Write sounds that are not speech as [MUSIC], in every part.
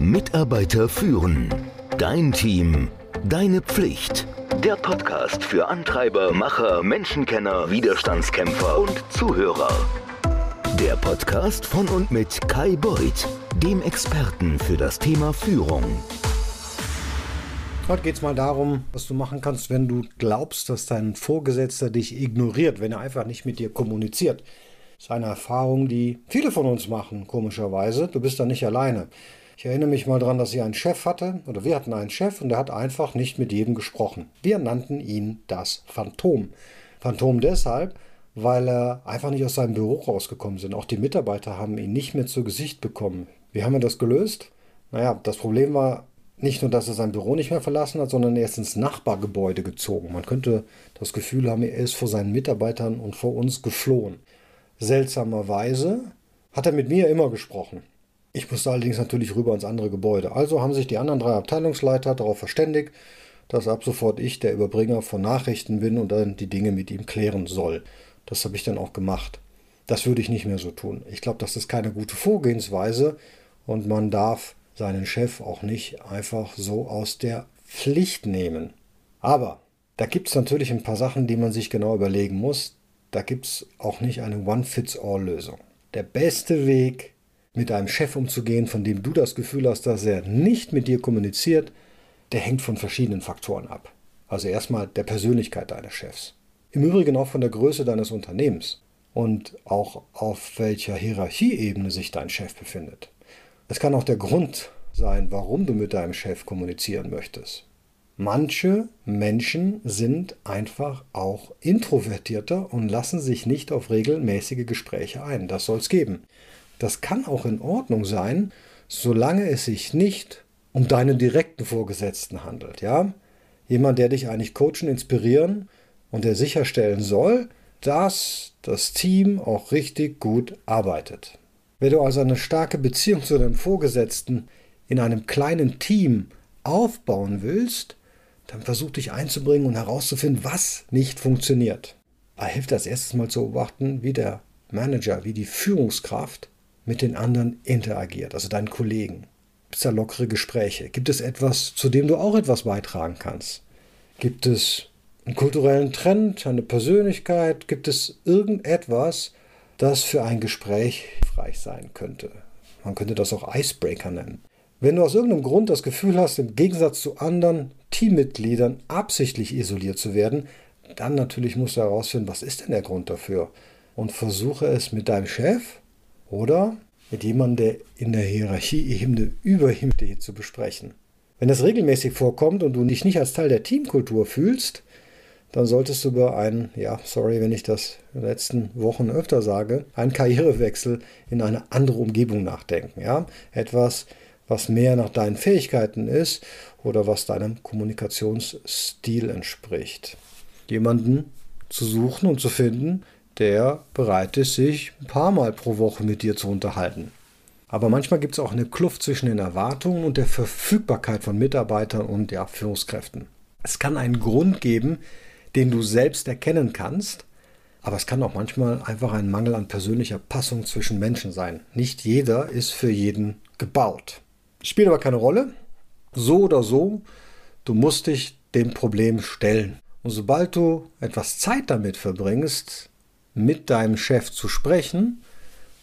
Mitarbeiter führen. Dein Team. Deine Pflicht. Der Podcast für Antreiber, Macher, Menschenkenner, Widerstandskämpfer und Zuhörer. Der Podcast von und mit Kai Beuth, dem Experten für das Thema Führung. Heute geht es mal darum, was du machen kannst, wenn du glaubst, dass dein Vorgesetzter dich ignoriert, wenn er einfach nicht mit dir kommuniziert. Das ist eine Erfahrung, die viele von uns machen, komischerweise. Du bist da nicht alleine. Ich erinnere mich mal daran, dass ich einen Chef hatte, oder wir hatten einen Chef, und der hat einfach nicht mit jedem gesprochen. Wir nannten ihn das Phantom. Phantom deshalb, weil er einfach nicht aus seinem Büro rausgekommen sind. Auch die Mitarbeiter haben ihn nicht mehr zu Gesicht bekommen. Wie haben wir das gelöst? Naja, das Problem war, nicht nur, dass er sein Büro nicht mehr verlassen hat, sondern er ist ins Nachbargebäude gezogen. Man könnte das Gefühl haben, er ist vor seinen Mitarbeitern und vor uns geflohen. Seltsamerweise hat er mit mir immer gesprochen. Ich musste allerdings natürlich rüber ins andere Gebäude. Also haben sich die anderen drei Abteilungsleiter darauf verständigt, dass ab sofort ich der Überbringer von Nachrichten bin und dann die Dinge mit ihm klären soll. Das habe ich dann auch gemacht. Das würde ich nicht mehr so tun. Ich glaube, das ist keine gute Vorgehensweise und man darf seinen Chef auch nicht einfach so aus der Pflicht nehmen. Aber da gibt es natürlich ein paar Sachen, die man sich genau überlegen muss. Da gibt es auch nicht eine One-Fits-All-Lösung. Der beste Weg, mit einem Chef umzugehen, von dem du das Gefühl hast, dass er nicht mit dir kommuniziert, der hängt von verschiedenen Faktoren ab. Also erstmal der Persönlichkeit deines Chefs. Im Übrigen auch von der Größe deines Unternehmens und auch auf welcher Hierarchieebene sich dein Chef befindet. Es kann auch der Grund sein, warum du mit deinem Chef kommunizieren möchtest. Manche Menschen sind einfach auch introvertierter und lassen sich nicht auf regelmäßige Gespräche ein. Das soll es geben. Das kann auch in Ordnung sein, solange es sich nicht um deinen direkten Vorgesetzten handelt. Ja? Jemand, der dich eigentlich coachen, inspirieren und der sicherstellen soll, dass das Team auch richtig gut arbeitet. Wenn du also eine starke Beziehung zu deinem Vorgesetzten in einem kleinen Team aufbauen willst, dann versuch dich einzubringen und herauszufinden, was nicht funktioniert. Da hilft das erstes Mal zu beobachten, wie der Manager, wie die Führungskraft mit den anderen interagiert, also deinen Kollegen. Gibt es da lockere Gespräche? Gibt es etwas, zu dem du auch etwas beitragen kannst? Gibt es einen kulturellen Trend, eine Persönlichkeit? Gibt es irgendetwas, das für ein Gespräch hilfreich sein könnte. Man könnte das auch Icebreaker nennen. Wenn du aus irgendeinem Grund das Gefühl hast, im Gegensatz zu anderen Teammitgliedern absichtlich isoliert zu werden, dann natürlich musst du herausfinden, was ist denn der Grund dafür? Und versuche es mit deinem Chef oder mit jemandem, der in der Hierarchieebene über ihm steht, zu besprechen. Wenn das regelmäßig vorkommt und du dich nicht als Teil der Teamkultur fühlst, dann solltest du über einen, ja, sorry, wenn ich das in den letzten Wochen öfter sage, einen Karrierewechsel in eine andere Umgebung nachdenken. Ja? Etwas, was mehr nach deinen Fähigkeiten ist oder was deinem Kommunikationsstil entspricht. Jemanden zu suchen und zu finden, der bereit ist, sich ein paar Mal pro Woche mit dir zu unterhalten. Aber manchmal gibt es auch eine Kluft zwischen den Erwartungen und der Verfügbarkeit von Mitarbeitern und ja, Führungskräften. Es kann einen Grund geben, den du selbst erkennen kannst. Aber es kann auch manchmal einfach ein Mangel an persönlicher Passung zwischen Menschen sein. Nicht jeder ist für jeden gebaut. Spielt aber keine Rolle. So oder so, du musst dich dem Problem stellen. Und sobald du etwas Zeit damit verbringst, mit deinem Chef zu sprechen,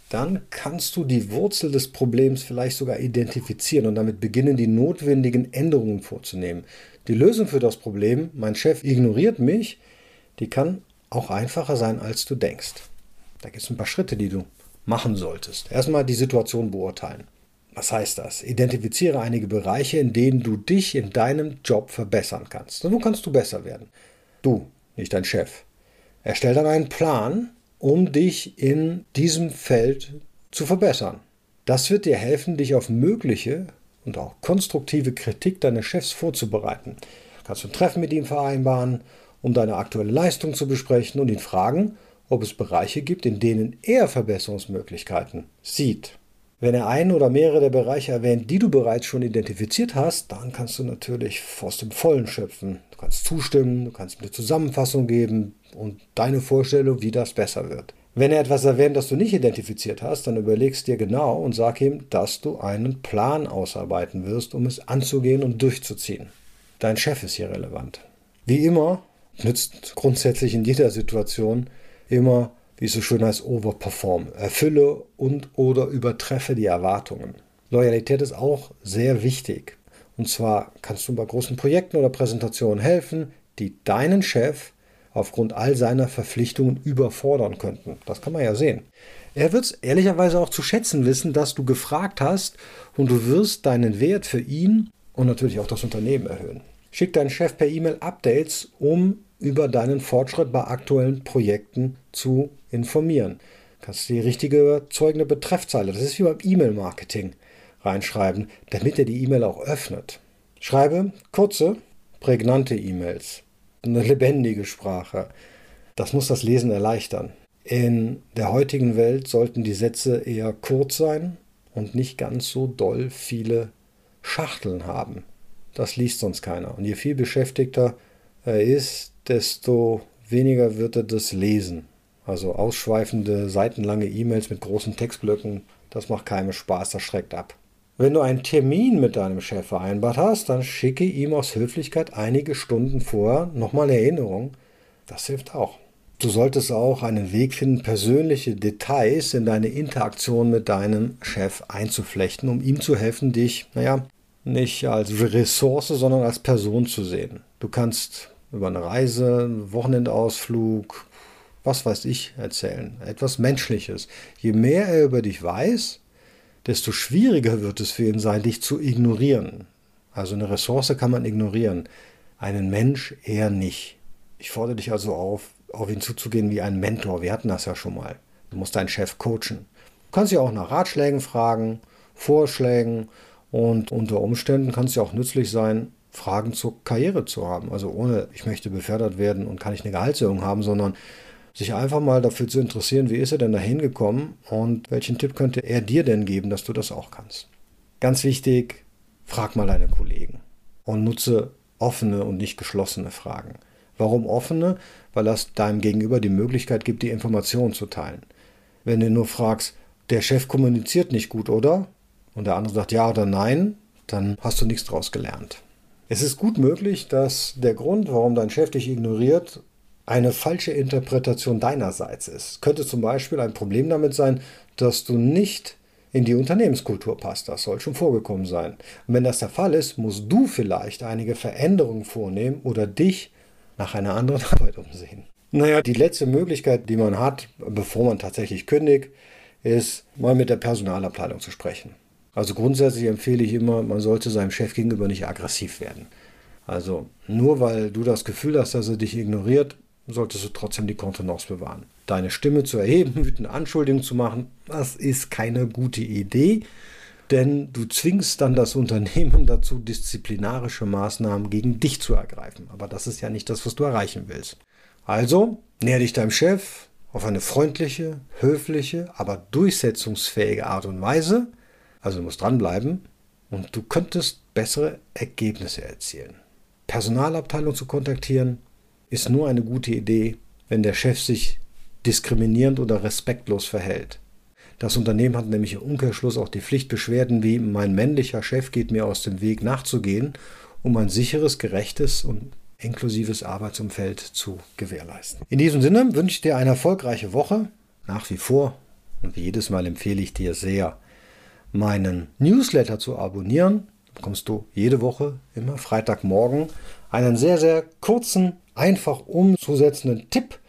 dann kannst du die Wurzel des Problems vielleicht sogar identifizieren und damit beginnen, die notwendigen Änderungen vorzunehmen. Die Lösung für das Problem, mein Chef ignoriert mich, die kann auch einfacher sein, als du denkst. Da gibt es ein paar Schritte, die du machen solltest. Erstmal die Situation beurteilen. Was heißt das? Identifiziere einige Bereiche, in denen du dich in deinem Job verbessern kannst. Wo kannst du besser werden? Du, nicht dein Chef. Erstell dann einen Plan, um dich in diesem Feld zu verbessern. Das wird dir helfen, dich auf mögliche und auch konstruktive Kritik deines Chefs vorzubereiten. Kannst du ein Treffen mit ihm vereinbaren, um deine aktuelle Leistung zu besprechen und ihn fragen, ob es Bereiche gibt, in denen er Verbesserungsmöglichkeiten sieht. Wenn er einen oder mehrere der Bereiche erwähnt, die du bereits schon identifiziert hast, dann kannst du natürlich aus dem Vollen schöpfen. Du kannst zustimmen, du kannst eine Zusammenfassung geben und deine Vorstellung, wie das besser wird. Wenn er etwas erwähnt, das du nicht identifiziert hast, dann überlegst dir genau und sag ihm, dass du einen Plan ausarbeiten wirst, um es anzugehen und durchzuziehen. Dein Chef ist hier relevant. Wie immer nützt grundsätzlich in jeder Situation immer, wie es so schön heißt, overperform. Erfülle und oder übertreffe die Erwartungen. Loyalität ist auch sehr wichtig. Und zwar kannst du bei großen Projekten oder Präsentationen helfen, die deinen Chef aufgrund all seiner Verpflichtungen überfordern könnten. Das kann man ja sehen. Er wird es ehrlicherweise auch zu schätzen wissen, dass du gefragt hast und du wirst deinen Wert für ihn und natürlich auch das Unternehmen erhöhen. Schick deinen Chef per E-Mail Updates, um über deinen Fortschritt bei aktuellen Projekten zu informieren. Du kannst die richtige überzeugende Betreffzeile, das ist wie beim E-Mail-Marketing, reinschreiben, damit er die E-Mail auch öffnet. Schreibe kurze, prägnante E-Mails eine lebendige Sprache. Das muss das Lesen erleichtern. In der heutigen Welt sollten die Sätze eher kurz sein und nicht ganz so doll viele Schachteln haben. Das liest sonst keiner. Und je viel beschäftigter er ist, desto weniger wird er das lesen. Also ausschweifende, seitenlange E-Mails mit großen Textblöcken, das macht keinem Spaß, das schreckt ab. Wenn du einen Termin mit deinem Chef vereinbart hast, dann schicke ihm aus Höflichkeit einige Stunden vorher nochmal Erinnerung. Das hilft auch. Du solltest auch einen Weg finden, persönliche Details in deine Interaktion mit deinem Chef einzuflechten, um ihm zu helfen, dich, naja, nicht als Ressource, sondern als Person zu sehen. Du kannst über eine Reise, einen Wochenendausflug, was weiß ich, erzählen. Etwas Menschliches. Je mehr er über dich weiß, desto schwieriger wird es für ihn sein, dich zu ignorieren. Also eine Ressource kann man ignorieren, einen Mensch eher nicht. Ich fordere dich also auf, auf ihn zuzugehen wie ein Mentor. Wir hatten das ja schon mal. Du musst deinen Chef coachen. Du kannst dich auch nach Ratschlägen fragen, Vorschlägen und unter Umständen kann es ja auch nützlich sein, Fragen zur Karriere zu haben. Also ohne, ich möchte befördert werden und kann ich eine Gehaltserhöhung haben, sondern sich einfach mal dafür zu interessieren, wie ist er denn da hingekommen und welchen Tipp könnte er dir denn geben, dass du das auch kannst. Ganz wichtig, frag mal deine Kollegen und nutze offene und nicht geschlossene Fragen. Warum offene? Weil das deinem Gegenüber die Möglichkeit gibt, die Informationen zu teilen. Wenn du nur fragst, der Chef kommuniziert nicht gut, oder? Und der andere sagt ja oder nein, dann hast du nichts daraus gelernt. Es ist gut möglich, dass der Grund, warum dein Chef dich ignoriert, eine falsche Interpretation deinerseits ist. Könnte zum Beispiel ein Problem damit sein, dass du nicht in die Unternehmenskultur passt. Das soll schon vorgekommen sein. Und wenn das der Fall ist, musst du vielleicht einige Veränderungen vornehmen oder dich nach einer anderen [LAUGHS] Arbeit umsehen. Naja, die letzte Möglichkeit, die man hat, bevor man tatsächlich kündigt, ist mal mit der Personalabteilung zu sprechen. Also grundsätzlich empfehle ich immer, man sollte seinem Chef gegenüber nicht aggressiv werden. Also nur weil du das Gefühl hast, dass er dich ignoriert, solltest du trotzdem die Kontenance bewahren. Deine Stimme zu erheben, [LAUGHS] wütende Anschuldigungen zu machen, das ist keine gute Idee, denn du zwingst dann das Unternehmen [LAUGHS] dazu, disziplinarische Maßnahmen gegen dich zu ergreifen. Aber das ist ja nicht das, was du erreichen willst. Also, näher dich deinem Chef auf eine freundliche, höfliche, aber durchsetzungsfähige Art und Weise. Also du musst dranbleiben und du könntest bessere Ergebnisse erzielen. Personalabteilung zu kontaktieren, ist nur eine gute Idee, wenn der Chef sich diskriminierend oder respektlos verhält. Das Unternehmen hat nämlich im Umkehrschluss auch die Pflicht, Beschwerden wie mein männlicher Chef geht mir aus dem Weg nachzugehen, um ein sicheres, gerechtes und inklusives Arbeitsumfeld zu gewährleisten. In diesem Sinne wünsche ich dir eine erfolgreiche Woche. Nach wie vor und wie jedes Mal empfehle ich dir sehr, meinen Newsletter zu abonnieren. Da bekommst du jede Woche, immer Freitagmorgen, einen sehr, sehr kurzen einfach umzusetzenden Tipp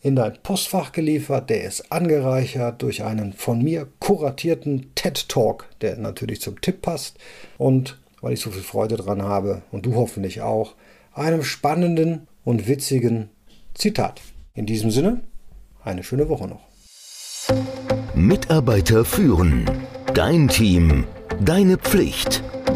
in dein Postfach geliefert. Der ist angereichert durch einen von mir kuratierten TED Talk, der natürlich zum Tipp passt. Und weil ich so viel Freude dran habe und du hoffentlich auch, einem spannenden und witzigen Zitat. In diesem Sinne, eine schöne Woche noch. Mitarbeiter führen. Dein Team. Deine Pflicht.